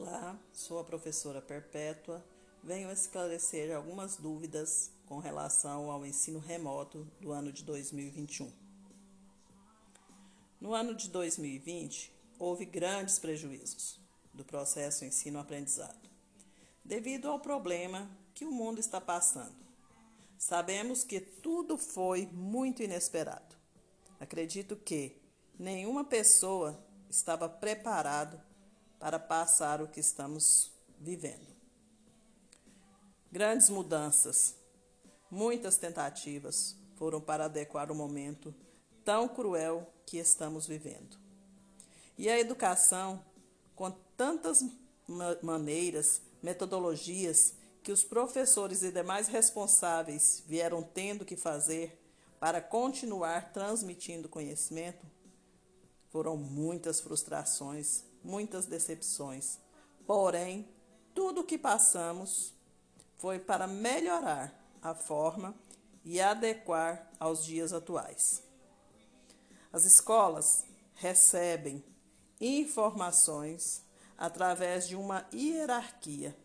Olá, sou a professora Perpétua. Venho esclarecer algumas dúvidas com relação ao ensino remoto do ano de 2021. No ano de 2020, houve grandes prejuízos do processo ensino-aprendizado, devido ao problema que o mundo está passando. Sabemos que tudo foi muito inesperado. Acredito que nenhuma pessoa estava preparado para passar o que estamos vivendo. Grandes mudanças, muitas tentativas foram para adequar o momento tão cruel que estamos vivendo. E a educação, com tantas maneiras, metodologias que os professores e demais responsáveis vieram tendo que fazer para continuar transmitindo conhecimento, foram muitas frustrações, muitas decepções. Porém, tudo o que passamos foi para melhorar a forma e adequar aos dias atuais. As escolas recebem informações através de uma hierarquia,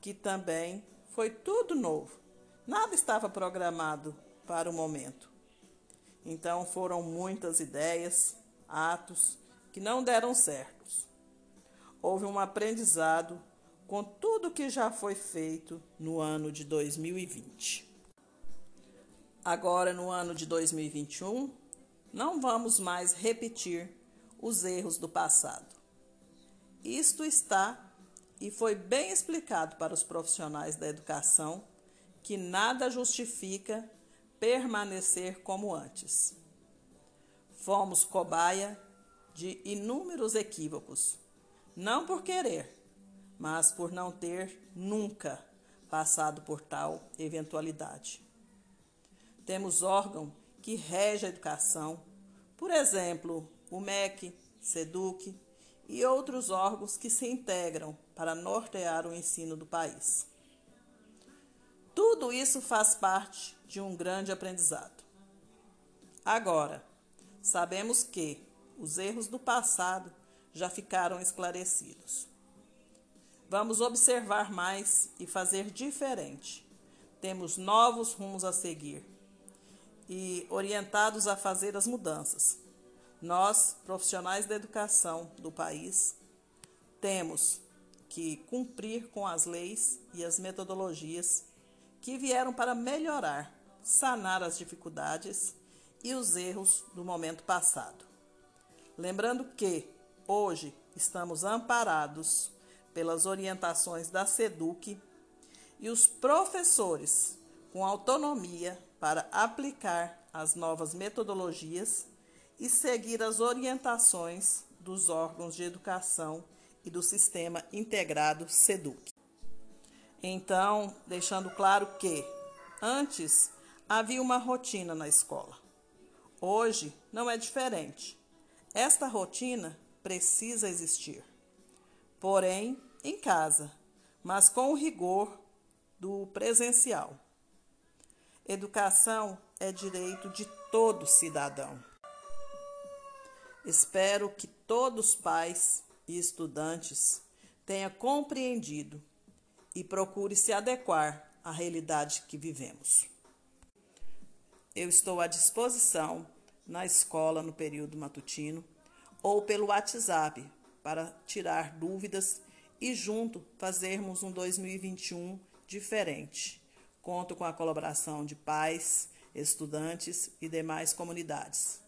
que também foi tudo novo. Nada estava programado para o momento. Então foram muitas ideias, atos que não deram certos. Houve um aprendizado com tudo que já foi feito no ano de 2020. Agora, no ano de 2021, não vamos mais repetir os erros do passado. Isto está e foi bem explicado para os profissionais da educação que nada justifica permanecer como antes. Fomos cobaia de inúmeros equívocos, não por querer, mas por não ter nunca passado por tal eventualidade. Temos órgão que rege a educação, por exemplo, o MEC, SEDUC e outros órgãos que se integram para nortear o ensino do país. Tudo isso faz parte de um grande aprendizado. Agora, Sabemos que os erros do passado já ficaram esclarecidos. Vamos observar mais e fazer diferente. Temos novos rumos a seguir e orientados a fazer as mudanças. Nós, profissionais da educação do país, temos que cumprir com as leis e as metodologias que vieram para melhorar, sanar as dificuldades e os erros do momento passado. Lembrando que hoje estamos amparados pelas orientações da SEDUC e os professores com autonomia para aplicar as novas metodologias e seguir as orientações dos órgãos de educação e do sistema integrado SEDUC. Então, deixando claro que antes havia uma rotina na escola. Hoje não é diferente. Esta rotina precisa existir. Porém, em casa, mas com o rigor do presencial. Educação é direito de todo cidadão. Espero que todos os pais e estudantes tenham compreendido e procure se adequar à realidade que vivemos. Eu estou à disposição na escola no período matutino ou pelo WhatsApp para tirar dúvidas e junto fazermos um 2021 diferente. Conto com a colaboração de pais, estudantes e demais comunidades.